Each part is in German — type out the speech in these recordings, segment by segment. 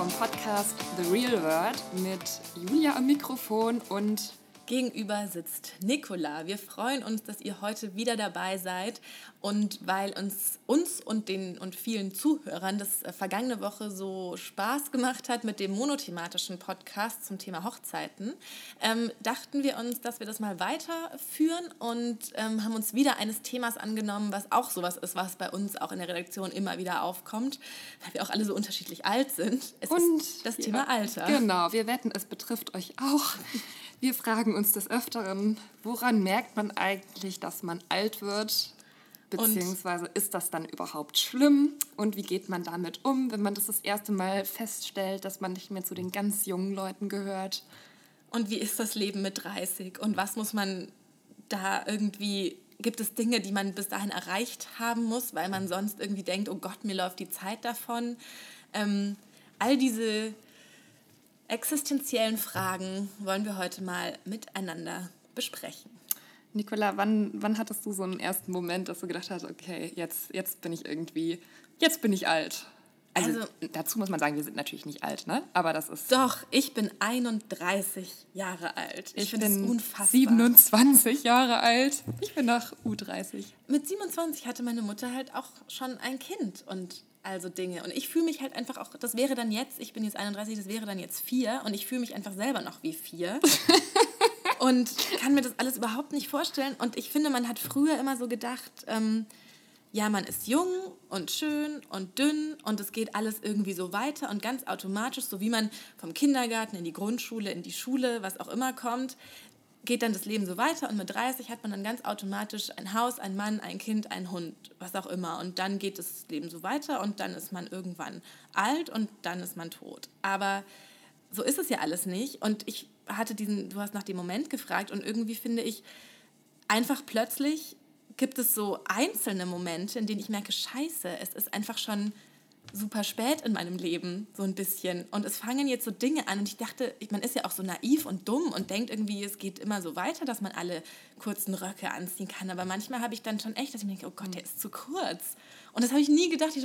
vom Podcast The Real World mit Julia am Mikrofon und Gegenüber sitzt Nicola. Wir freuen uns, dass ihr heute wieder dabei seid und weil uns, uns und den und vielen Zuhörern das äh, vergangene Woche so Spaß gemacht hat mit dem monothematischen Podcast zum Thema Hochzeiten, ähm, dachten wir uns, dass wir das mal weiterführen und ähm, haben uns wieder eines Themas angenommen, was auch sowas ist, was bei uns auch in der Redaktion immer wieder aufkommt, weil wir auch alle so unterschiedlich alt sind. Es und ist das Thema Alter. Genau, wir wetten, es betrifft euch auch. Wir fragen uns des Öfteren, woran merkt man eigentlich, dass man alt wird? Beziehungsweise und ist das dann überhaupt schlimm? Und wie geht man damit um, wenn man das das erste Mal feststellt, dass man nicht mehr zu den ganz jungen Leuten gehört? Und wie ist das Leben mit 30? Und was muss man da irgendwie, gibt es Dinge, die man bis dahin erreicht haben muss, weil man sonst irgendwie denkt, oh Gott, mir läuft die Zeit davon? Ähm, all diese existenziellen Fragen wollen wir heute mal miteinander besprechen. Nicola, wann, wann hattest du so einen ersten Moment, dass du gedacht hast, okay, jetzt, jetzt bin ich irgendwie, jetzt bin ich alt? Also, also, dazu muss man sagen, wir sind natürlich nicht alt, ne? Aber das ist. Doch, ich bin 31 Jahre alt. Ich, ich bin unfassbar. 27 Jahre alt. Ich bin nach U30. Mit 27 hatte meine Mutter halt auch schon ein Kind und also Dinge. Und ich fühle mich halt einfach auch, das wäre dann jetzt, ich bin jetzt 31, das wäre dann jetzt vier und ich fühle mich einfach selber noch wie vier. und kann mir das alles überhaupt nicht vorstellen. Und ich finde, man hat früher immer so gedacht, ähm, ja, man ist jung und schön und dünn und es geht alles irgendwie so weiter und ganz automatisch, so wie man vom Kindergarten in die Grundschule, in die Schule, was auch immer kommt, geht dann das Leben so weiter und mit 30 hat man dann ganz automatisch ein Haus, ein Mann, ein Kind, ein Hund, was auch immer. Und dann geht das Leben so weiter und dann ist man irgendwann alt und dann ist man tot. Aber so ist es ja alles nicht. Und ich hatte diesen, du hast nach dem Moment gefragt und irgendwie finde ich, einfach plötzlich gibt es so einzelne Momente, in denen ich merke, scheiße, es ist einfach schon super spät in meinem Leben, so ein bisschen. Und es fangen jetzt so Dinge an. Und ich dachte, man ist ja auch so naiv und dumm und denkt irgendwie, es geht immer so weiter, dass man alle kurzen Röcke anziehen kann. Aber manchmal habe ich dann schon echt, dass ich mir denke, oh Gott, der ist zu kurz. Und das habe ich nie gedacht. Ich,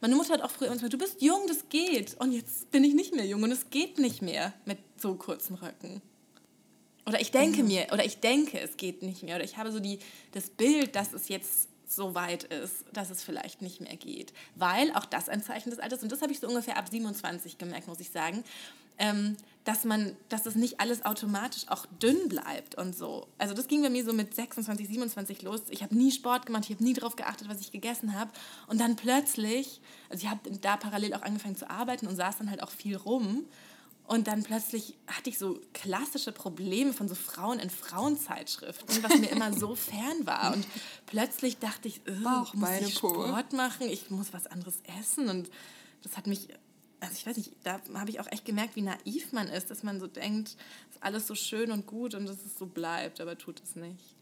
meine Mutter hat auch früher gesagt, du bist jung, das geht. Und jetzt bin ich nicht mehr jung und es geht nicht mehr mit so kurzen Röcken. Oder ich denke mhm. mir, oder ich denke, es geht nicht mehr. Oder ich habe so die, das Bild, dass es jetzt so weit ist, dass es vielleicht nicht mehr geht. Weil auch das ein Zeichen des Alters, und das habe ich so ungefähr ab 27 gemerkt, muss ich sagen, ähm, dass man, dass das nicht alles automatisch auch dünn bleibt und so. Also das ging bei mir so mit 26, 27 los. Ich habe nie Sport gemacht, ich habe nie darauf geachtet, was ich gegessen habe. Und dann plötzlich, also ich habe da parallel auch angefangen zu arbeiten und saß dann halt auch viel rum. Und dann plötzlich hatte ich so klassische Probleme von so Frauen in Frauenzeitschriften, was mir immer so fern war. Und plötzlich dachte ich, ich muss ich Sport machen, ich muss was anderes essen. Und das hat mich, also ich weiß nicht, da habe ich auch echt gemerkt, wie naiv man ist, dass man so denkt, ist alles so schön und gut und dass es so bleibt, aber tut es nicht.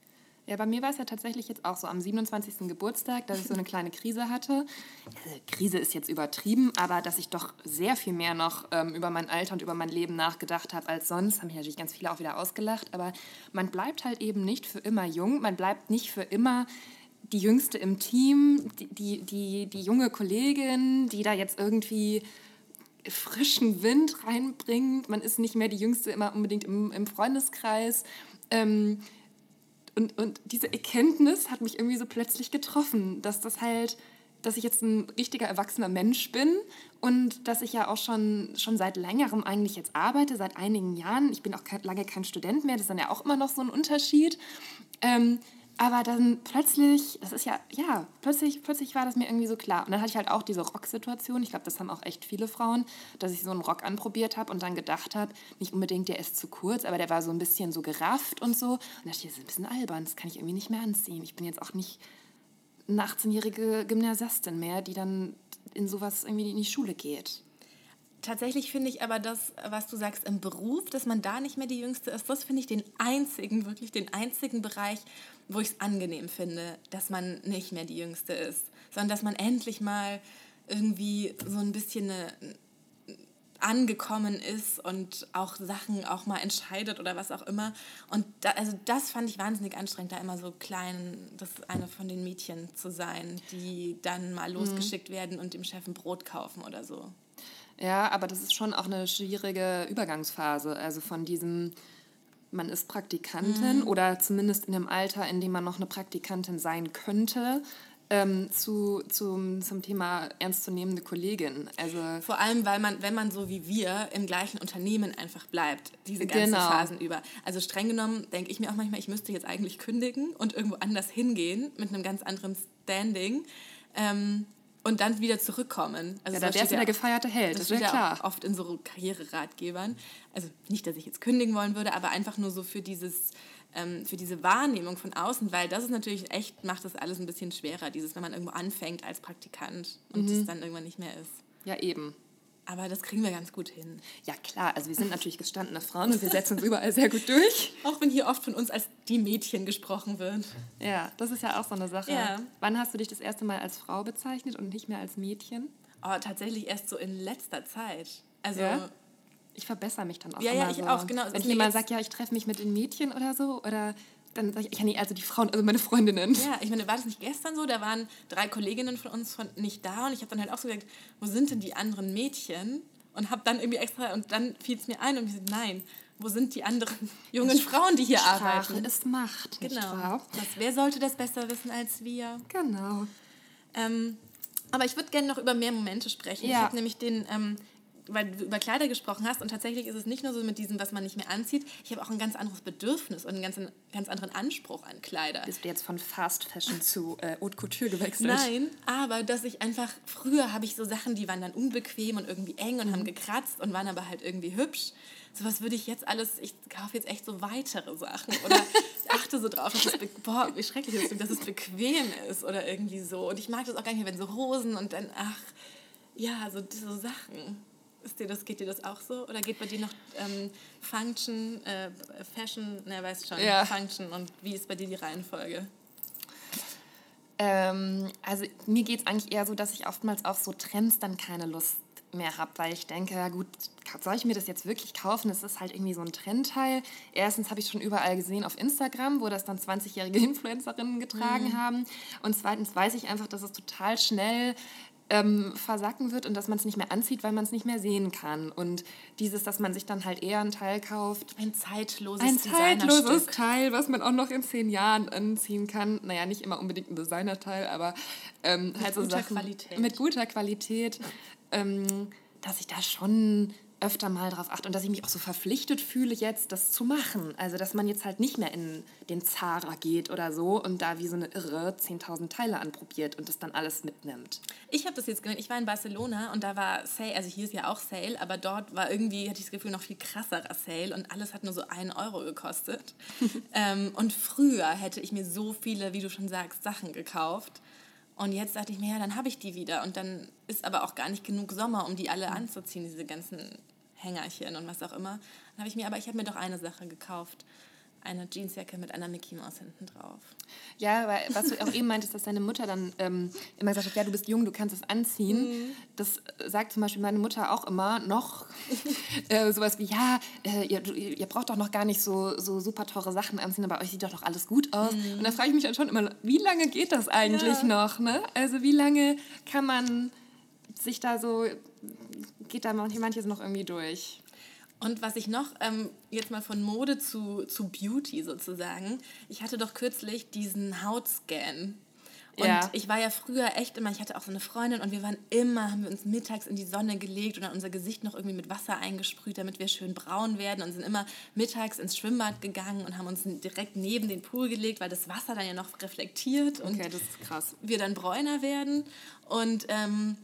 Ja, bei mir war es ja tatsächlich jetzt auch so am 27. Geburtstag, dass ich so eine kleine Krise hatte. Also, Krise ist jetzt übertrieben, aber dass ich doch sehr viel mehr noch ähm, über mein Alter und über mein Leben nachgedacht habe als sonst. Haben mich natürlich ganz viele auch wieder ausgelacht. Aber man bleibt halt eben nicht für immer jung. Man bleibt nicht für immer die Jüngste im Team, die, die, die, die junge Kollegin, die da jetzt irgendwie frischen Wind reinbringt. Man ist nicht mehr die Jüngste immer unbedingt im, im Freundeskreis. Ähm, und, und diese Erkenntnis hat mich irgendwie so plötzlich getroffen, dass das halt, dass ich jetzt ein richtiger erwachsener Mensch bin und dass ich ja auch schon, schon seit längerem eigentlich jetzt arbeite, seit einigen Jahren. Ich bin auch lange kein Student mehr, das ist dann ja auch immer noch so ein Unterschied. Ähm, aber dann plötzlich, das ist ja, ja, plötzlich, plötzlich war das mir irgendwie so klar. Und dann hatte ich halt auch diese Rocksituation. Ich glaube, das haben auch echt viele Frauen, dass ich so einen Rock anprobiert habe und dann gedacht habe, nicht unbedingt, der ist zu kurz, aber der war so ein bisschen so gerafft und so. Und da dachte ich, das ist ein bisschen albern, das kann ich irgendwie nicht mehr anziehen. Ich bin jetzt auch nicht eine 18-jährige Gymnasiastin mehr, die dann in sowas irgendwie in die Schule geht. Tatsächlich finde ich aber das, was du sagst im Beruf, dass man da nicht mehr die Jüngste ist, das finde ich den einzigen, wirklich den einzigen Bereich, wo ich es angenehm finde, dass man nicht mehr die Jüngste ist, sondern dass man endlich mal irgendwie so ein bisschen eine, angekommen ist und auch Sachen auch mal entscheidet oder was auch immer. Und da, also das fand ich wahnsinnig anstrengend, da immer so klein, das eine von den Mädchen zu sein, die dann mal mhm. losgeschickt werden und dem Chef ein Brot kaufen oder so. Ja, aber das ist schon auch eine schwierige Übergangsphase. Also von diesem, man ist Praktikantin Mhm. oder zumindest in dem Alter, in dem man noch eine Praktikantin sein könnte, ähm, zu, zum, zum Thema ernstzunehmende Kollegin. Also Vor allem, weil man, wenn man so wie wir im gleichen Unternehmen einfach bleibt, diese ganzen Genau. Phasen über. Also streng genommen denke ich mir auch manchmal, ich müsste jetzt eigentlich kündigen und irgendwo anders hingehen mit einem ganz anderen Standing ähm, und dann wieder zurückkommen. Also ja, da wärst du steht der gefeierte Held, das, das steht ja klar. oft in so Karriereratgebern. Also nicht, dass ich jetzt kündigen wollen würde, aber einfach nur so für dieses ähm, für diese Wahrnehmung von außen, weil das ist natürlich echt, macht das alles ein bisschen schwerer, dieses, wenn man irgendwo anfängt als Praktikant und Mhm. es dann irgendwann nicht mehr ist. Ja, eben. Aber das kriegen wir ganz gut hin. Ja, klar. Also wir sind natürlich gestandene Frauen und wir setzen uns überall sehr gut durch. Auch wenn hier oft von uns als die Mädchen gesprochen wird. Ja, das ist ja auch so eine Sache. Ja. Wann hast du dich das erste Mal als Frau bezeichnet und nicht mehr als Mädchen? Oh, tatsächlich erst so in letzter Zeit. Also, Ja? Ich verbessere mich dann auch Ja, immer ja, ich so. auch, genau. Wenn mir jemand sagt, ja, ich treffe mich mit den Mädchen oder so, oder dann sage ich, ich kann nicht, also die Frauen, also meine Freundinnen. ja, ich meine, war das nicht gestern so? Da waren drei Kolleginnen von uns von, nicht da und ich habe dann halt auch so gesagt, wo sind denn die anderen Mädchen? Und habe dann irgendwie extra, und dann fiel es mir ein und ich so, nein, wo sind die anderen jungen Frauen, die hier Sprache arbeiten? ist Macht, Genau. Das, wer sollte das besser wissen als wir? Genau. Ähm, aber ich würde gerne noch über mehr Momente sprechen. Ich Ja. habe nämlich den, ähm, weil du über Kleider gesprochen hast und tatsächlich ist es nicht nur so mit diesem, was man nicht mehr anzieht. Ich habe auch ein ganz anderes Bedürfnis und einen ganz, ganz anderen Anspruch an Kleider. Bist du jetzt von Fast Fashion zu äh, Haute Couture gewechselt? Nein, aber dass ich einfach, früher habe ich so Sachen, die waren dann unbequem und irgendwie eng und Mhm. haben gekratzt und waren aber halt irgendwie hübsch. Sowas würde ich jetzt alles, ich kaufe jetzt echt so weitere Sachen oder achte so drauf, dass es, boah, wie schrecklich ist, dass es bequem ist oder irgendwie so. Und ich mag das auch gar nicht mehr, wenn so Hosen und dann, ach, ja, so diese Sachen. Ist dir das, geht dir das auch so? Oder geht bei dir noch ähm, Function, äh, Fashion, ne, weißt schon, Ja. Function und wie ist bei dir die Reihenfolge? Ähm, also mir geht es eigentlich eher so, dass ich oftmals auf so Trends dann keine Lust mehr habe, weil ich denke, ja gut, soll ich mir das jetzt wirklich kaufen? Das ist halt irgendwie so ein Trendteil. Erstens habe ich schon überall gesehen auf Instagram, wo das dann 20-jährige Influencerinnen getragen haben. Und zweitens weiß ich einfach, dass es total schnell ähm, versacken wird und dass man es nicht mehr anzieht, weil man es nicht mehr sehen kann. Und dieses, dass man sich dann halt eher ein Teil kauft, Ein zeitloses ein zeitloses. Teil, was man auch noch in zehn Jahren anziehen kann. Naja, nicht immer unbedingt ein Designerteil, aber ähm, halt so guter Sachen Qualität. mit guter Qualität, ähm, dass ich da schon öfter mal drauf achte und dass ich mich auch so verpflichtet fühle, jetzt das zu machen. Also, dass man jetzt halt nicht mehr in den Zara geht oder so und da wie so eine Irre 10.000 Teile anprobiert und das dann alles mitnimmt. Ich habe das jetzt gemerkt, ich war in Barcelona und da war Sale, also hier ist ja auch Sale, aber dort war irgendwie, hatte ich das Gefühl, noch viel krasserer Sale und alles hat nur so einen Euro gekostet. ähm, und früher hätte ich mir so viele, wie du schon sagst, Sachen gekauft. Und jetzt dachte ich mir, ja, dann habe ich die wieder. Und dann ist aber auch gar nicht genug Sommer, um die alle anzuziehen, diese ganzen Hängerchen und was auch immer. Dann habe ich mir, aber ich habe mir doch eine Sache gekauft. Eine Jeansjacke mit einer Mickey Maus hinten drauf. Ja, weil was du auch eben meintest, dass deine Mutter dann ähm, immer gesagt hat, ja, du bist jung, du kannst es anziehen. Das äh, sagt zum Beispiel meine Mutter auch immer noch. äh, sowas wie, ja, äh, ihr, ihr braucht doch noch gar nicht so, so super teure Sachen anziehen, aber euch sieht doch noch alles gut aus. Und da frage ich mich dann schon immer, wie lange geht das eigentlich Ja. noch? Ne? Also wie lange kann man sich da so, geht da manche- manches noch irgendwie durch? Und was ich noch, ähm, jetzt mal von Mode zu, zu Beauty sozusagen, ich hatte doch kürzlich diesen Hautscan. Und Ja. ich war ja früher echt immer, ich hatte auch so eine Freundin und wir waren immer, haben wir uns mittags in die Sonne gelegt und dann unser Gesicht noch irgendwie mit Wasser eingesprüht, damit wir schön braun werden und sind immer mittags ins Schwimmbad gegangen und haben uns direkt neben den Pool gelegt, weil das Wasser dann ja noch reflektiert und Okay, wir dann bräuner werden. Und ähm,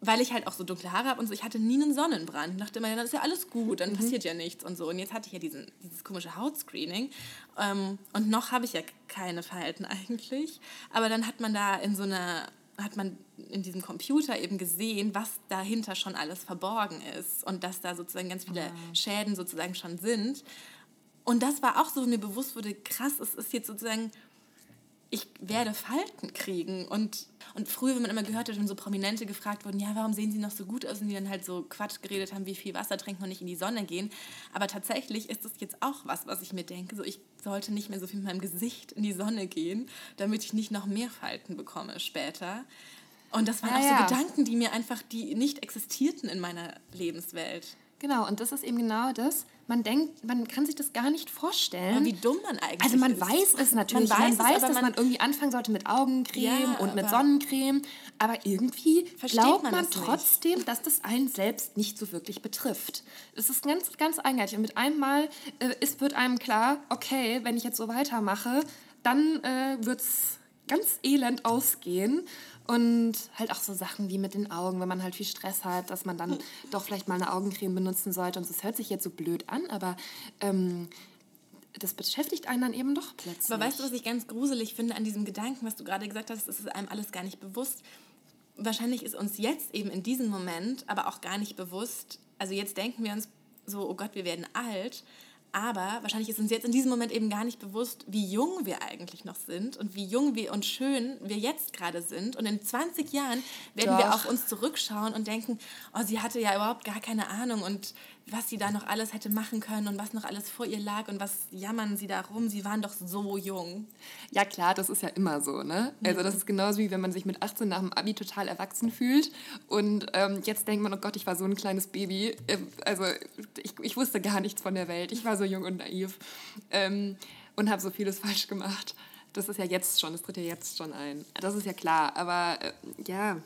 weil ich halt auch so dunkle Haare habe und so, ich hatte nie einen Sonnenbrand. Ich dachte immer, ja, dann ist ja alles gut, dann passiert ja nichts und so. Und jetzt hatte ich ja diesen, dieses komische Hautscreening. Ähm, und noch habe ich ja keine Falten eigentlich. Aber dann hat man da in so einer, hat man in diesem Computer eben gesehen, was dahinter schon alles verborgen ist. Und dass da sozusagen ganz viele Schäden sozusagen schon sind. Und das war auch so, mir bewusst wurde, krass, es ist jetzt sozusagen ich werde Falten kriegen. Und, und früher, wenn man immer gehört hat, wenn so Prominente gefragt wurden, ja, warum sehen sie noch so gut aus? Und die dann halt so Quatsch geredet haben, wie viel Wasser trinken und nicht in die Sonne gehen. Aber tatsächlich ist das jetzt auch was, was ich mir denke. So, ich sollte nicht mehr so viel mit meinem Gesicht in die Sonne gehen, damit ich nicht noch mehr Falten bekomme später. Und das waren Ja, auch ja. so Gedanken, die mir einfach, die nicht existierten in meiner Lebenswelt. Genau, und das ist eben genau das. Man denkt, man kann sich das gar nicht vorstellen. Aber wie dumm man eigentlich Also man ist. weiß es natürlich. Man Man weiß, weiß es, dass man, man- irgendwie anfangen sollte mit Augencreme Ja, und mit Sonnencreme. Aber irgendwie glaubt man man, das nicht. trotzdem, dass das einen selbst nicht so wirklich betrifft. Es ist ganz, ganz eigenartig. Und mit einem Mal äh, ist, wird einem klar, okay, wenn ich jetzt so weitermache, dann äh, wird es ganz elend ausgehen. Und halt auch so Sachen wie mit den Augen, wenn man halt viel Stress hat, dass man dann doch vielleicht mal eine Augencreme benutzen sollte. Und das hört sich jetzt so blöd an, aber ähm, das beschäftigt einen dann eben doch plötzlich. Aber weißt du, was ich ganz gruselig finde an diesem Gedanken, was du gerade gesagt hast, ist es einem alles gar nicht bewusst. Wahrscheinlich ist uns jetzt eben in diesem Moment aber auch gar nicht bewusst, also jetzt denken wir uns so, oh Gott, wir werden alt, aber wahrscheinlich ist uns jetzt in diesem Moment eben gar nicht bewusst, wie jung wir eigentlich noch sind und wie jung wir und schön wir jetzt gerade sind. Und in 20 Jahren werden wir Doch. auf uns zurückschauen und denken, oh, sie hatte ja überhaupt gar keine Ahnung und was sie da noch alles hätte machen können und was noch alles vor ihr lag und was jammern sie da rum, sie waren doch so jung. Ja klar, das ist ja immer so, ne? Also das ist genauso wie wenn man sich mit 18 nach dem Abi total erwachsen fühlt und ähm, jetzt denkt man, oh Gott, ich war so ein kleines Baby. Ähm, also ich, ich wusste gar nichts von der Welt. Ich war so jung und naiv ähm, und habe so vieles falsch gemacht. Das ist ja jetzt schon, das tritt ja jetzt schon ein. Das ist ja klar, aber äh, ja.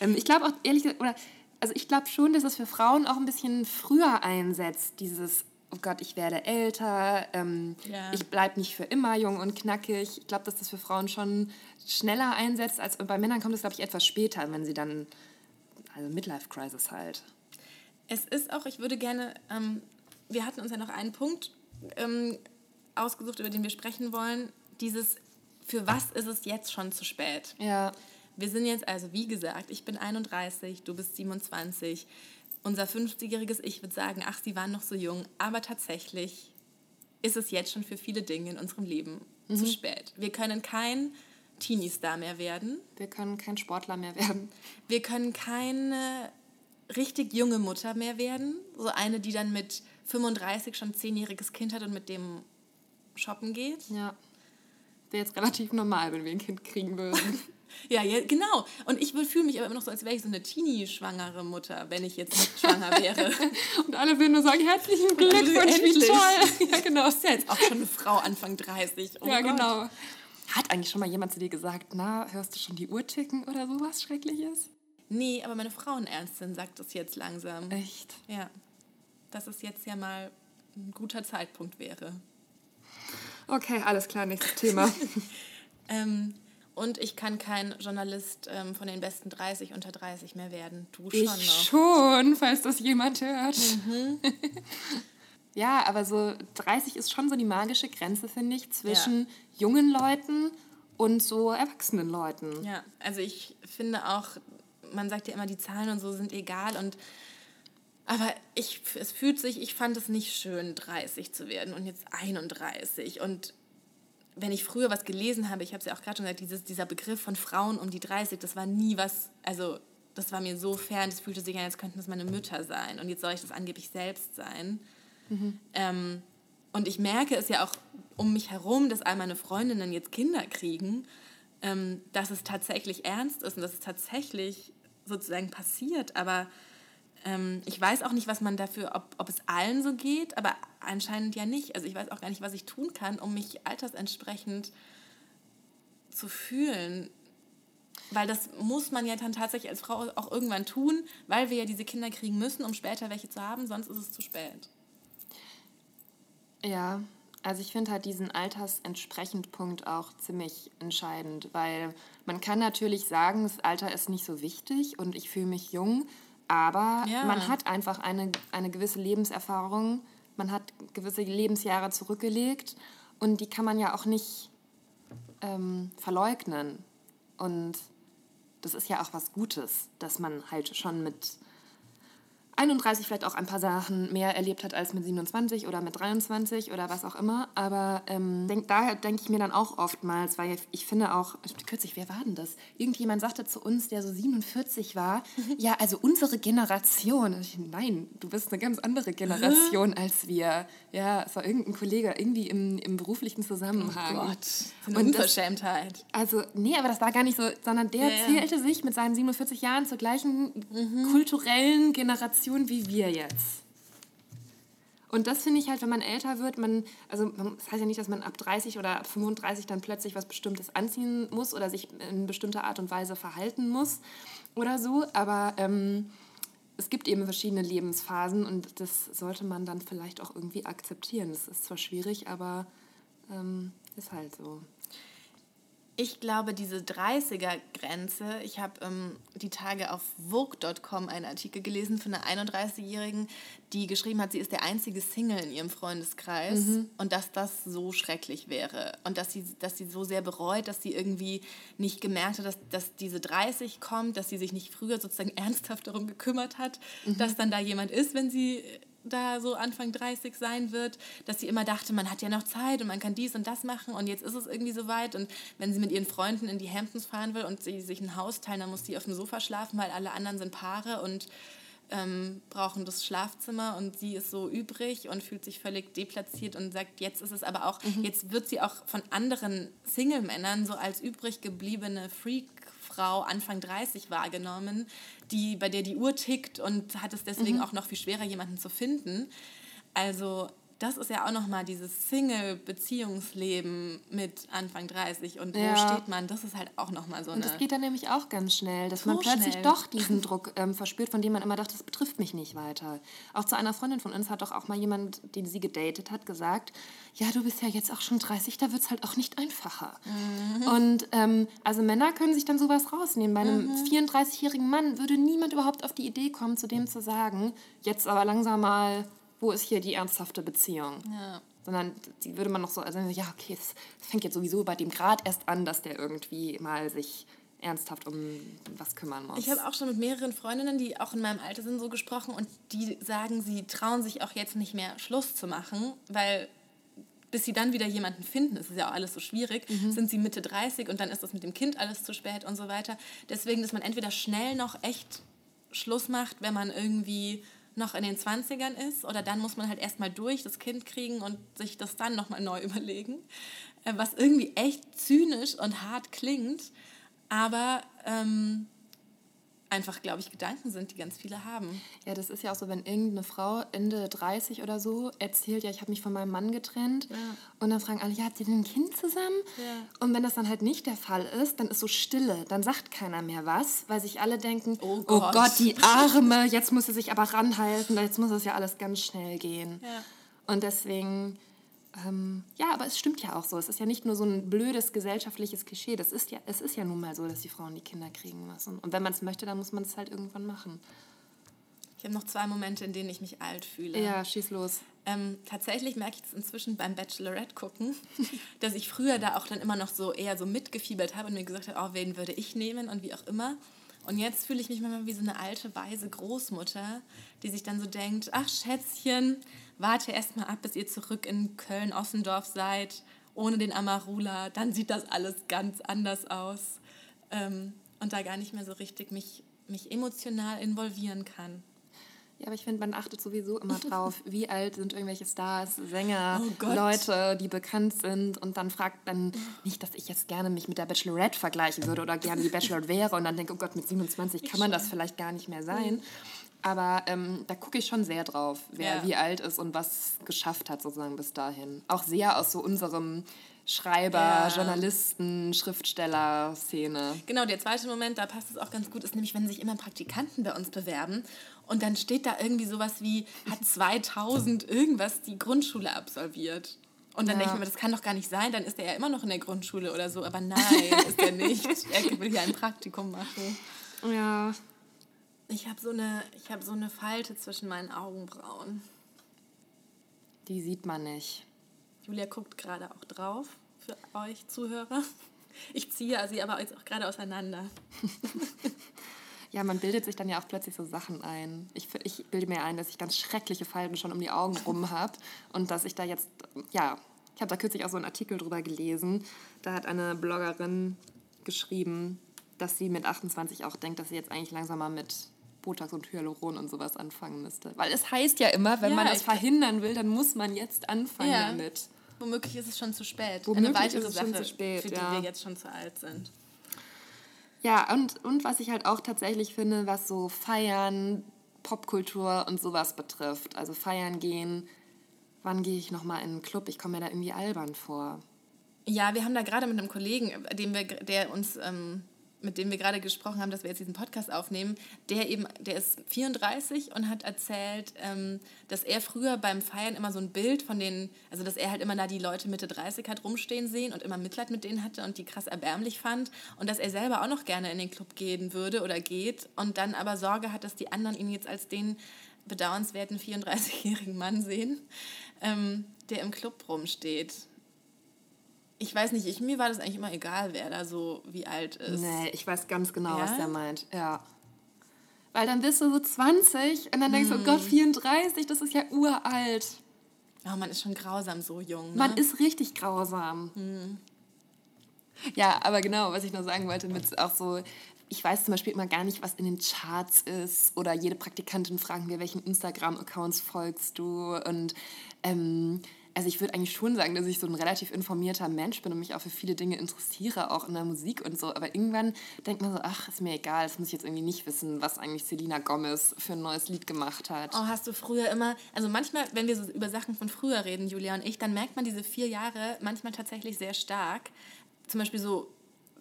Ähm, ich glaube auch ehrlich gesagt, oder also ich glaube schon, dass es für Frauen auch ein bisschen früher einsetzt, dieses, oh Gott, ich werde älter, ähm, Ja. ich bleibe nicht für immer jung und knackig. Ich glaube, dass das für Frauen schon schneller einsetzt, als bei Männern kommt es, glaube ich, etwas später, wenn sie dann, also Midlife-Crisis halt. Es ist auch, ich würde gerne, ähm, wir hatten uns ja noch einen Punkt ähm, ausgesucht, über den wir sprechen wollen. Dieses, für was ist es jetzt schon zu spät? Ja, Wir sind jetzt also, wie gesagt, ich bin 31, du bist 27. Unser 50-jähriges Ich würde sagen, ach, sie waren noch so jung. Aber tatsächlich ist es jetzt schon für viele Dinge in unserem Leben zu spät. Wir können kein Teenie-Star mehr werden. wir können kein Sportler mehr werden. Wir können keine richtig junge Mutter mehr werden. So eine, die dann mit 35 schon zehnjähriges Kind hat und mit dem shoppen geht. Ja. Wäre jetzt relativ normal, wenn wir ein Kind kriegen würden. Ja, ja genau. Und ich fühle mich aber immer noch so, als wäre ich so eine Teenie-schwangere Mutter, wenn ich jetzt nicht schwanger wäre. Und alle würden nur sagen, herzlichen Glückwunsch, wie Endlich. toll. Ja, genau. ist ja jetzt auch schon eine Frau Anfang 30. Oh ja, Gott. genau. Hat eigentlich schon mal jemand zu dir gesagt, na, hörst du schon die Uhr ticken oder sowas Schreckliches? Nee, aber meine Frauenärztin sagt das jetzt langsam. Echt? Ja. Dass es jetzt ja mal ein guter Zeitpunkt wäre. Okay, alles klar, nächstes Thema. Ähm, und ich kann kein Journalist ähm, von den besten 30 unter 30 mehr werden. Du schon Ich noch. schon, falls das jemand hört. ja, aber so 30 ist schon so die magische Grenze, finde ich, zwischen jungen Leuten und so erwachsenen Leuten. Ja, also ich finde auch, man sagt ja immer, die Zahlen und so sind egal und aber ich, es fühlt sich, ich fand es nicht schön, 30 zu werden und jetzt 31. Und wenn ich früher was gelesen habe, ich habe es ja auch gerade schon gesagt, dieses, dieser Begriff von Frauen um die 30, das war nie was, also das war mir so fern, das fühlte sich an, als könnten das meine Mütter sein und jetzt soll ich das angeblich selbst sein. Ähm, und ich merke es ja auch um mich herum, dass all meine Freundinnen jetzt Kinder kriegen, ähm, dass es tatsächlich ernst ist und dass es tatsächlich sozusagen passiert. Aber ähm, ich weiß auch nicht, was man dafür, ob, ob es allen so geht, aber anscheinend ja nicht. Also ich weiß auch gar nicht, was ich tun kann, um mich altersentsprechend zu fühlen. Weil das muss man ja dann tatsächlich als Frau auch irgendwann tun, weil wir ja diese Kinder kriegen müssen, um später welche zu haben, sonst ist es zu spät. Ja, also ich finde halt diesen Altersentsprechend-Punkt auch ziemlich entscheidend, weil man kann natürlich sagen, das Alter ist nicht so wichtig und ich fühle mich jung, aber Ja. man hat einfach eine, eine gewisse Lebenserfahrung, man hat gewisse Lebensjahre zurückgelegt und die kann man ja auch nicht ähm, verleugnen. Und das ist ja auch was Gutes, dass man halt schon mit 31 vielleicht auch ein paar Sachen mehr erlebt hat als mit 27 oder mit 23 oder was auch immer. Aber ähm, denk, daher denke ich mir dann auch oftmals, weil ich finde auch, kürzlich, wer war denn das? Irgendjemand sagte zu uns, der so 47 war, ja, also unsere Generation. Ich, nein, du bist eine ganz andere Generation als wir. Ja, es war irgendein Kollege, irgendwie im, im beruflichen Zusammenhang. Oh Gott, eine Und Unverschämtheit. Das, also, nee, aber das war gar nicht so, sondern der ja, zählte sich mit seinen 47 Jahren zur gleichen mhm. kulturellen Generation Generation wie wir jetzt. Und das finde ich halt, wenn man älter wird, man, also das heißt ja nicht, dass man ab 30 oder ab 35 dann plötzlich was Bestimmtes anziehen muss oder sich in bestimmter Art und Weise verhalten muss oder so, aber ähm, es gibt eben verschiedene Lebensphasen und das sollte man dann vielleicht auch irgendwie akzeptieren. Das ist zwar schwierig, aber ähm, ist halt so. Ich glaube, diese 30er-Grenze, ich habe ähm, die Tage auf Vogue.com einen Artikel gelesen von einer 31-Jährigen, die geschrieben hat, sie ist der einzige Single in ihrem Freundeskreis mhm. und dass das so schrecklich wäre und dass sie, dass sie so sehr bereut, dass sie irgendwie nicht gemerkt hat, dass, dass diese 30 kommt, dass sie sich nicht früher sozusagen ernsthaft darum gekümmert hat, mhm. dass dann da jemand ist, wenn sie da so Anfang 30 sein wird, dass sie immer dachte, man hat ja noch Zeit und man kann dies und das machen und jetzt ist es irgendwie soweit und wenn sie mit ihren Freunden in die Hamptons fahren will und sie sich ein Haus teilen, dann muss sie auf dem Sofa schlafen, weil alle anderen sind Paare und ähm, brauchen das Schlafzimmer und sie ist so übrig und fühlt sich völlig deplatziert und sagt, jetzt ist es aber auch, mhm. jetzt wird sie auch von anderen Single-Männern so als übrig gebliebene Freak-Frau Anfang 30 wahrgenommen, die, bei der die Uhr tickt und hat es deswegen mhm. auch noch viel schwerer, jemanden zu finden. Also das ist ja auch nochmal dieses Single-Beziehungsleben mit Anfang 30 und ja. wo steht man, das ist halt auch nochmal so eine... Und das geht dann nämlich auch ganz schnell, dass so man plötzlich schnell. doch diesen Druck ähm, verspürt, von dem man immer dachte, das betrifft mich nicht weiter. Auch zu einer Freundin von uns hat doch auch mal jemand, den sie gedatet hat, gesagt, ja, du bist ja jetzt auch schon 30, da wird es halt auch nicht einfacher. Mhm. Und ähm, also Männer können sich dann sowas rausnehmen. Bei einem mhm. 34-jährigen Mann würde niemand überhaupt auf die Idee kommen, zu dem zu sagen, jetzt aber langsam mal wo ist hier die ernsthafte Beziehung? Ja. Sondern die würde man noch so, also ja, okay, es fängt jetzt sowieso bei dem Grad erst an, dass der irgendwie mal sich ernsthaft um was kümmern muss. Ich habe auch schon mit mehreren Freundinnen, die auch in meinem Alter sind, so gesprochen und die sagen, sie trauen sich auch jetzt nicht mehr Schluss zu machen, weil bis sie dann wieder jemanden finden, ist ja auch alles so schwierig, mhm. sind sie Mitte 30 und dann ist das mit dem Kind alles zu spät und so weiter. Deswegen, dass man entweder schnell noch echt Schluss macht, wenn man irgendwie noch in den 20ern ist oder dann muss man halt erstmal durch das Kind kriegen und sich das dann nochmal neu überlegen. Äh, was irgendwie echt zynisch und hart klingt, aber ähm, einfach, glaube ich, Gedanken sind, die ganz viele haben. Ja, das ist ja auch so, wenn irgendeine Frau Ende 30 oder so erzählt, ja, ich habe mich von meinem Mann getrennt ja. und dann fragen alle, ja, habt ihr denn ein Kind zusammen? Ja. Und wenn das dann halt nicht der Fall ist, dann ist so Stille, dann sagt keiner mehr was, weil sich alle denken, oh Gott, oh Gott die Arme, jetzt muss sie sich aber ranhalten, jetzt muss das ja alles ganz schnell gehen. Ja. Und deswegen ähm, ja, aber es stimmt ja auch so. Es ist ja nicht nur so ein blödes gesellschaftliches Klischee. Das ist ja, es ist ja nun mal so, dass die Frauen die Kinder kriegen müssen. Und wenn man es möchte, dann muss man es halt irgendwann machen. Ich habe noch zwei Momente, in denen ich mich alt fühle. Ja, schieß los. Ähm, tatsächlich merke ich es inzwischen beim Bachelorette gucken, dass ich früher da auch dann immer noch so eher so mitgefiebert habe und mir gesagt habe, oh, wen würde ich nehmen und wie auch immer. Und jetzt fühle ich mich manchmal wie so eine alte, weise Großmutter, die sich dann so denkt, ach Schätzchen, warte erst mal ab, bis ihr zurück in Köln-Ossendorf seid, ohne den Amarula, dann sieht das alles ganz anders aus. Ähm, und da gar nicht mehr so richtig mich, mich emotional involvieren kann. Ja, aber ich finde, man achtet sowieso immer drauf, wie alt sind irgendwelche Stars, Sänger, oh Leute, die bekannt sind. Und dann fragt dann nicht, dass ich jetzt gerne mich mit der Bachelorette vergleichen würde oder gerne die Bachelorette wäre und dann denke, oh Gott, mit 27 kann man das vielleicht gar nicht mehr sein. Aber ähm, da gucke ich schon sehr drauf, wer ja. wie alt ist und was geschafft hat sozusagen bis dahin. Auch sehr aus so unserem Schreiber, ja. Journalisten, Schriftsteller-Szene. Genau, der zweite Moment, da passt es auch ganz gut, ist nämlich, wenn sich immer Praktikanten bei uns bewerben und dann steht da irgendwie sowas wie, hat 2000 irgendwas die Grundschule absolviert. Und dann ja. denke ich mir, das kann doch gar nicht sein, dann ist er ja immer noch in der Grundschule oder so. Aber nein, ist er nicht. Er will hier ein Praktikum machen. Ja. Ich habe so, eine, hab so eine Falte zwischen meinen Augenbrauen. Die sieht man nicht. Julia guckt gerade auch drauf für euch Zuhörer. Ich ziehe sie aber jetzt auch gerade auseinander. Ja, man bildet sich dann ja auch plötzlich so Sachen ein. Ich, ich bilde mir ein, dass ich ganz schreckliche Falten schon um die Augen rum habe und dass ich da jetzt, ja, ich habe da kürzlich auch so einen Artikel drüber gelesen. Da hat eine Bloggerin geschrieben, dass sie mit 28 auch denkt, dass sie jetzt eigentlich langsam mal mit Botox und Hyaluron und sowas anfangen müsste. Weil es heißt ja immer, wenn Ja, man das verhindern will, dann muss man jetzt anfangen Ja. damit. Womöglich ist es schon zu spät. Womöglich Eine weitere ist es schon Sache, zu spät, für die ja. wir jetzt schon zu alt sind. Ja, und, und was ich halt auch tatsächlich finde, was so Feiern, Popkultur und sowas betrifft. Also feiern gehen, wann gehe ich nochmal in einen Club? Ich komme mir da irgendwie albern vor. Ja, wir haben da gerade mit einem Kollegen, äh, dem wir, der uns, ähm, mit dem wir gerade gesprochen haben, dass wir jetzt diesen Podcast aufnehmen, der eben, der ist 34 und hat erzählt, ähm, dass er früher beim Feiern immer so ein Bild von den, also dass er halt immer da die Leute Mitte 30 hat rumstehen sehen und immer Mitleid mit denen hatte und die krass erbärmlich fand und dass er selber auch noch gerne in den Club gehen würde oder geht und dann aber Sorge hat, dass die anderen ihn jetzt als den bedauernswerten 34-jährigen Mann sehen, ähm, der im Club rumsteht. Ich weiß nicht, ich, mir war das eigentlich immer egal, wer da so wie alt ist. Nee, ich weiß ganz genau, Ja? was der meint. Ja. Weil dann bist du so 20 und dann denkst du, oh Gott, 34, das ist ja uralt. Oh, man ist schon grausam so jung. Ne? Man ist richtig grausam. Ja, aber genau, was ich noch sagen wollte, mit auch so, ich weiß zum Beispiel immer gar nicht, was in den Charts ist. Oder jede Praktikantin fragen mir, welchen Instagram-Accounts folgst du? Und ähm, also ich würde eigentlich schon sagen, dass ich so ein relativ informierter Mensch bin und mich auch für viele Dinge interessiere, auch in der Musik und so. Aber irgendwann denkt man so, ach, ist mir egal, das muss ich jetzt irgendwie nicht wissen, was eigentlich Selena Gomez für ein neues Lied gemacht hat. Oh, hast du früher immer, also manchmal, wenn wir so über Sachen von früher reden, Julia und ich, dann merkt man diese vier Jahre manchmal tatsächlich sehr stark. Zum Beispiel so,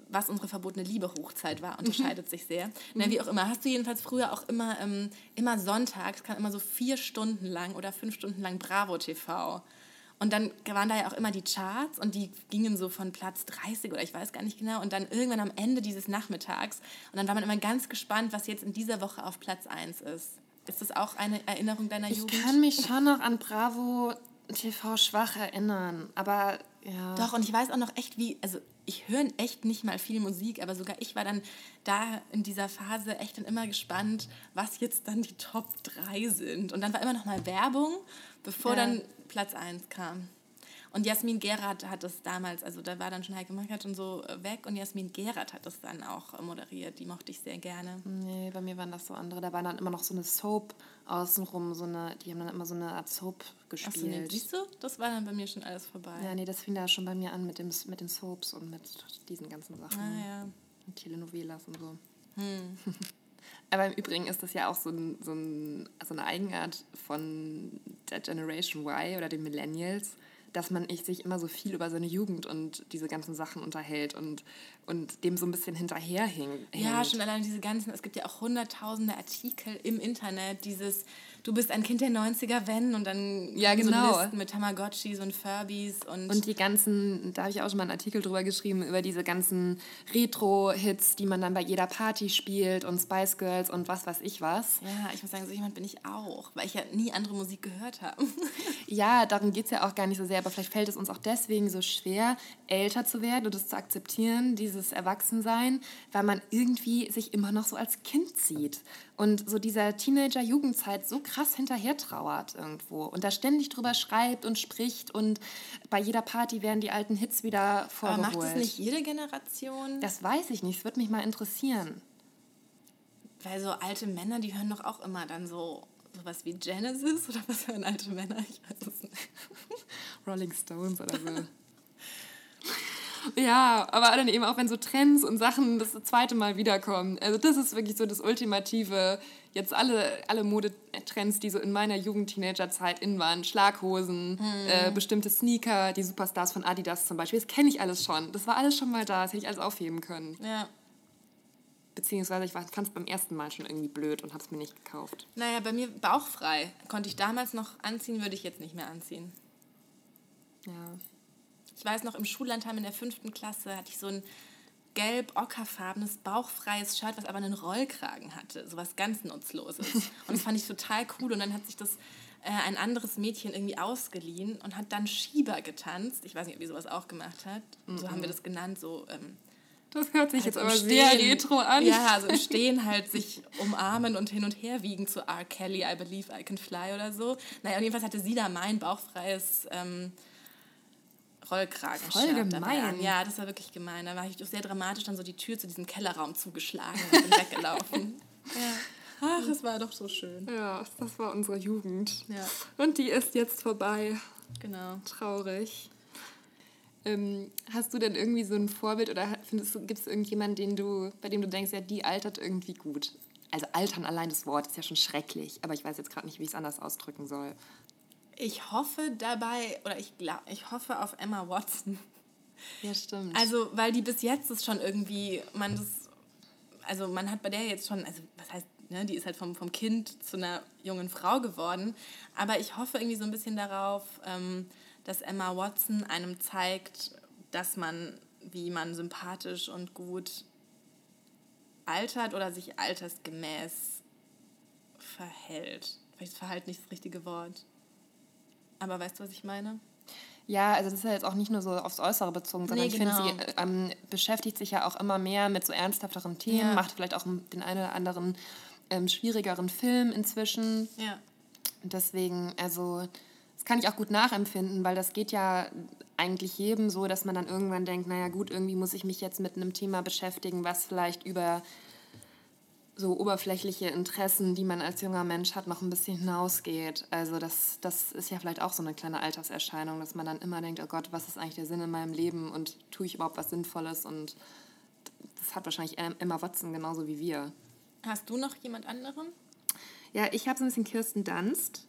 was unsere verbotene Liebe Hochzeit war, unterscheidet sich sehr. Na, wie auch immer. Hast du jedenfalls früher auch immer, ähm, immer sonntags, kann immer so vier Stunden lang oder fünf Stunden lang Bravo TV. Und dann waren da ja auch immer die Charts und die gingen so von Platz 30 oder ich weiß gar nicht genau. Und dann irgendwann am Ende dieses Nachmittags. Und dann war man immer ganz gespannt, was jetzt in dieser Woche auf Platz 1 ist. Ist das auch eine Erinnerung deiner Ich Jugend? kann mich schon noch an Bravo TV schwach erinnern, aber ja. Doch, und ich weiß auch noch echt, wie, also ich höre echt nicht mal viel Musik, aber sogar ich war dann da in dieser Phase echt dann immer gespannt, was jetzt dann die Top 3 sind. Und dann war immer noch mal Werbung, bevor Ja. dann Platz 1 kam. Und Jasmin Gerard hat das damals, also da war dann schon Heike Mackert und so äh, weg und Jasmin Gerard hat das dann auch äh, moderiert. Die mochte ich sehr gerne. Nee, bei mir waren das so andere. Da war dann immer noch so eine Soap außenrum, so eine, die haben dann immer so eine Art Soap Achso, nee, gespielt. siehst du, das war dann bei mir schon alles vorbei. ja, nee, das fing da schon bei mir an mit, dem, mit den Soaps und mit diesen ganzen Sachen. Ah, ja. Und Telenovelas und so. Hm. Aber im Übrigen ist das ja auch so, ein, so, ein, so eine Eigenart von der Generation Y oder den Millennials, dass man ich sich immer so viel über seine Jugend und diese ganzen Sachen unterhält und, und dem so ein bisschen hinterherhängt. Ja, schon allein diese ganzen, es gibt ja auch hunderttausende Artikel im Internet, dieses, du bist ein Kind der 90er, wenn, und dann Ja, genau. so Listen mit Tamagotchis und Furbies und, Und die ganzen, da habe ich auch schon mal einen Artikel drüber geschrieben, über diese ganzen Retro-Hits, die man dann bei jeder Party spielt und Spice Girls und was weiß ich was. ja, ich muss sagen, so jemand bin ich auch, weil ich ja nie andere Musik gehört habe. Ja, darum geht es ja auch gar nicht so sehr, aber vielleicht fällt es uns auch deswegen so schwer, älter zu werden und es zu akzeptieren, dieses Erwachsensein, weil man irgendwie sich immer noch so als Kind sieht und so dieser Teenager-Jugendzeit so krass hinterher trauert irgendwo und da ständig drüber schreibt und spricht und bei jeder Party werden die alten Hits wieder Aber vorgeholt. macht das nicht jede Generation? Das weiß ich nicht, es würde mich mal interessieren. Weil so alte Männer, die hören doch auch immer dann so sowas wie Genesis oder was hören alte Männer? Ich weiß es nicht. Rolling Stones oder so. Ja, aber dann eben auch, wenn so Trends und Sachen das zweite Mal wiederkommen. Also das ist wirklich so das Ultimative. Jetzt alle, alle Modetrends, die so in meiner Jugend-Teenager-Zeit in waren. Schlaghosen, äh, bestimmte Sneaker, die Superstars von Adidas zum Beispiel. Das kenne ich alles schon. Das war alles schon mal da. Das hätte ich alles aufheben können. Ja. Beziehungsweise ich fand es beim ersten Mal schon irgendwie blöd und habe es mir nicht gekauft. Naja, bei mir bauchfrei. Konnte ich damals noch anziehen, würde ich jetzt nicht mehr anziehen. Ja. Ich weiß noch, im Schullandheim in der fünften Klasse hatte ich so ein gelb-ockerfarbenes, bauchfreies Shirt, was aber einen Rollkragen hatte. So was ganz Nutzloses. Und das fand ich total cool. Und dann hat sich das äh, ein anderes Mädchen irgendwie ausgeliehen und hat dann Schieber getanzt. Ich weiß nicht, ob ihr sowas auch gemacht habt. So haben wir das genannt, so... Ähm, Das hört sich Also jetzt aber sehr retro an. Ja, also im Stehen halt sich umarmen und hin und her wiegen zu R. Kelly, I Believe I Can Fly oder so. Naja, und jedenfalls hatte sie da mein bauchfreies ähm, Rollkragen. Voll gemein. Ja, das war wirklich gemein. Da war ich doch sehr dramatisch dann so die Tür zu diesem Kellerraum zugeschlagen und bin weggelaufen. Ja. Ach, es war doch so schön. Ja, das war unsere Jugend. Ja. Und die ist jetzt vorbei. Genau. Traurig. Ähm, hast du denn irgendwie so ein Vorbild oder gibt es irgendjemanden, den du, bei dem du denkst, ja, die altert irgendwie gut? Also altern allein das Wort ist ja schon schrecklich, aber ich weiß jetzt gerade nicht, wie ich es anders ausdrücken soll. Ich hoffe dabei, oder ich glaube, ich hoffe auf Emma Watson. Ja, stimmt. Also, weil die bis jetzt ist schon irgendwie, man das, also man hat bei der jetzt schon, also was heißt, ne, die ist halt vom, vom Kind zu einer jungen Frau geworden, aber ich hoffe irgendwie so ein bisschen darauf, ähm, dass Emma Watson einem zeigt, dass man, wie man sympathisch und gut altert oder sich altersgemäß verhält. Vielleicht ist Verhalten nicht das richtige Wort. Aber weißt du, was ich meine? Ja, also das ist ja jetzt auch nicht nur so aufs Äußere bezogen, sondern Nee, ich finde, genau. sie äh, ähm, beschäftigt sich ja auch immer mehr mit so ernsthafteren Themen, Ja. macht vielleicht auch den einen oder anderen ähm, schwierigeren Film inzwischen. Ja. Und Deswegen, also, das kann ich auch gut nachempfinden, weil das geht ja eigentlich jedem so, dass man dann irgendwann denkt, naja gut, irgendwie muss ich mich jetzt mit einem Thema beschäftigen, was vielleicht über so oberflächliche Interessen, die man als junger Mensch hat, noch ein bisschen hinausgeht. Also das, das ist ja vielleicht auch so eine kleine Alterserscheinung, dass man dann immer denkt, oh Gott, was ist eigentlich der Sinn in meinem Leben und tue ich überhaupt was Sinnvolles? Und das hat wahrscheinlich Emma Watson genauso wie wir. Hast du noch jemand anderen? Ja, ich habe so ein bisschen Kirsten Dunst.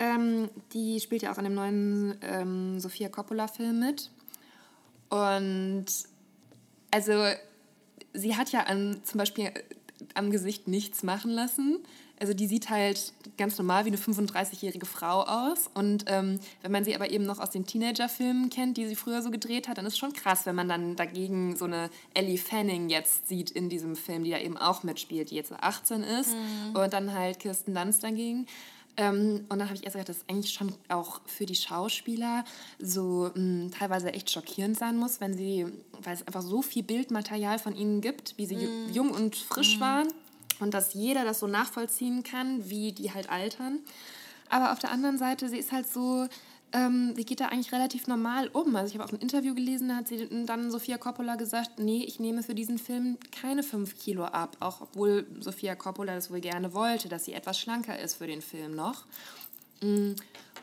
Ähm, die spielt ja auch in dem neuen ähm, Sofia Coppola-Film mit. Und also sie hat ja an, zum Beispiel am Gesicht nichts machen lassen. Also die sieht halt ganz normal wie eine 35-jährige Frau aus. Und ähm, wenn man sie aber eben noch aus den Teenager-Filmen kennt, die sie früher so gedreht hat, dann ist schon krass, wenn man dann dagegen so eine Ellie Fanning jetzt sieht in diesem Film, die da eben auch mitspielt, die jetzt so 18 ist. Und dann halt Kirsten Dunst dagegen. Ähm, und dann habe ich erst gedacht, dass es eigentlich schon auch für die Schauspieler so mh, teilweise echt schockierend sein muss, wenn sie, weil es einfach so viel Bildmaterial von ihnen gibt, wie sie ju- jung und frisch waren und dass jeder das so nachvollziehen kann, wie die halt altern. Aber auf der anderen Seite, sie ist halt so, ähm, sie geht da eigentlich relativ normal um. Also ich habe auch ein Interview gelesen, da hat sie dann Sophia Coppola gesagt, nee, ich nehme für diesen Film keine fünf Kilo ab, auch obwohl Sophia Coppola das wohl gerne wollte, dass sie etwas schlanker ist für den Film noch. Mm,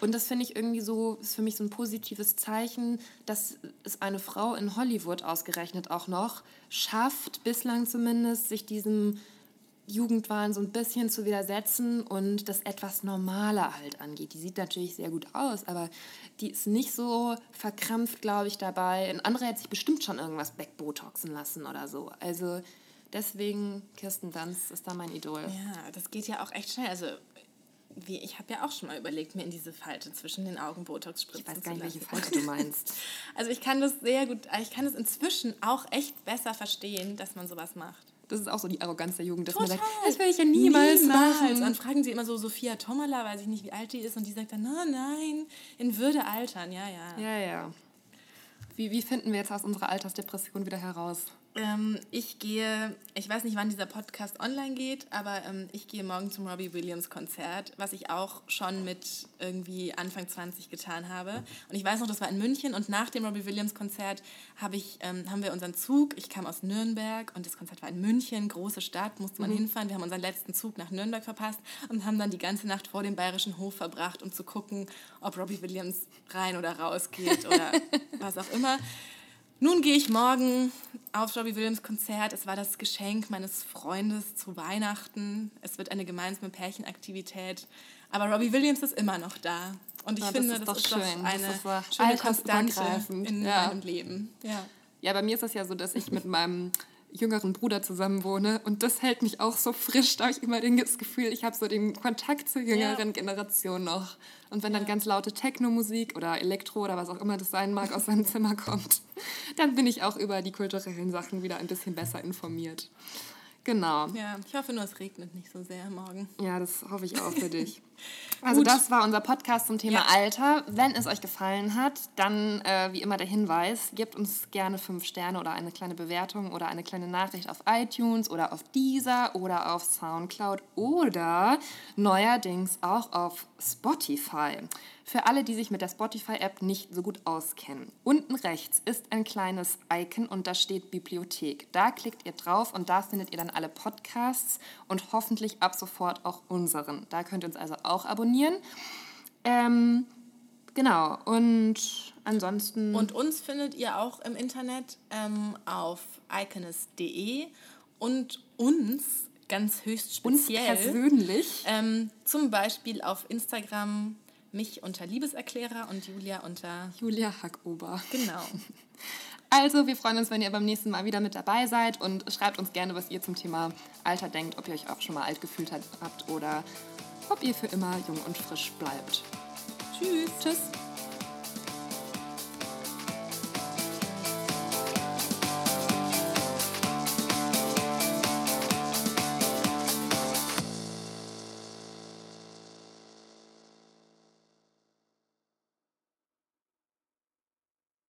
Und das finde ich irgendwie so, ist für mich so ein positives Zeichen, dass es eine Frau in Hollywood ausgerechnet auch noch schafft, bislang zumindest, sich diesem Jugendwahn so ein bisschen zu widersetzen und das etwas normaler halt angeht. Die sieht natürlich sehr gut aus, aber die ist nicht so verkrampft, glaube ich, dabei. Ein anderer hätte sich bestimmt schon irgendwas wegbotoxen lassen oder so. Also deswegen, Kirsten Dunst ist da mein Idol. Ja, das geht ja auch echt schnell. Also wie, ich habe ja auch schon mal überlegt, mir in diese Falte zwischen den Augen Botox spritzen Ich weiß gar nicht, welche. Falte du meinst. Also ich kann das sehr gut, ich kann das inzwischen auch echt besser verstehen, dass man sowas macht. Das ist auch so die Arroganz der Jugend, dass man Total. sagt, das will ich ja niemals, machen. Dann fragen sie immer so Sophia Tomala, weiß ich nicht, wie alt die ist, und die sagt dann, no, nein, in Würde altern, ja, ja. Ja, ja. Wie, wie finden wir jetzt aus unserer Altersdepression wieder heraus? Ähm, ich gehe, ich weiß nicht, wann dieser Podcast online geht, aber ähm, ich gehe morgen zum Robbie Williams Konzert, was ich auch schon mit irgendwie Anfang 20 getan habe. Und ich weiß noch, das war in München und nach dem Robbie Williams Konzert habe ich, ähm, haben wir unseren Zug, ich kam aus Nürnberg und das Konzert war in München, große Stadt, musste man hinfahren. Wir haben unseren letzten Zug nach Nürnberg verpasst und haben dann die ganze Nacht vor dem Bayerischen Hof verbracht, um zu gucken, ob Robbie Williams rein oder raus geht oder was auch immer. Nun gehe ich morgen auf Robbie Williams Konzert. Es war das Geschenk meines Freundes zu Weihnachten. Es wird eine gemeinsame Pärchenaktivität. Aber Robbie Williams ist immer noch da. Und ich Ja, das finde, ist das ist schön. doch Das eine ist doch schöne Konstante in Ja. meinem Leben. Ja. Ja, bei mir ist das ja so, dass ich mit meinem jüngeren Bruder zusammen wohne und das hält mich auch so frisch. Da habe ich immer das Gefühl, ich habe so den Kontakt zur jüngeren Generation noch. Und wenn dann ganz laute Techno-Musik oder Elektro oder was auch immer das sein mag aus seinem Zimmer kommt, dann bin ich auch über die kulturellen Sachen wieder ein bisschen besser informiert. Genau. Ja, ich hoffe nur, es regnet nicht so sehr morgen. Ja, das hoffe ich auch für dich. Also das war unser Podcast zum Thema Ja. Alter. Wenn es euch gefallen hat, dann äh, wie immer der Hinweis, gebt uns gerne fünf Sterne oder eine kleine Bewertung oder eine kleine Nachricht auf iTunes oder auf Deezer oder auf Soundcloud oder neuerdings auch auf Spotify. Für alle, die sich mit der Spotify-App nicht so gut auskennen. Unten rechts ist ein kleines Icon und da steht Bibliothek. Da klickt ihr drauf und da findet ihr dann alle Podcasts und hoffentlich ab sofort auch unseren. Da könnt ihr uns also auch abonnieren. Ähm, genau, und ansonsten. Und uns findet ihr auch im Internet ähm, auf iconist.de und uns ganz höchst uns speziell. persönlich. Ähm, zum Beispiel auf Instagram mich unter Liebeserklärer und Julia unter. Julia Hackober. Genau. Also, wir freuen uns, wenn ihr beim nächsten Mal wieder mit dabei seid und schreibt uns gerne, was ihr zum Thema Alter denkt, ob ihr euch auch schon mal alt gefühlt habt oder ob ihr für immer jung und frisch bleibt. Tschüss. Tschüss.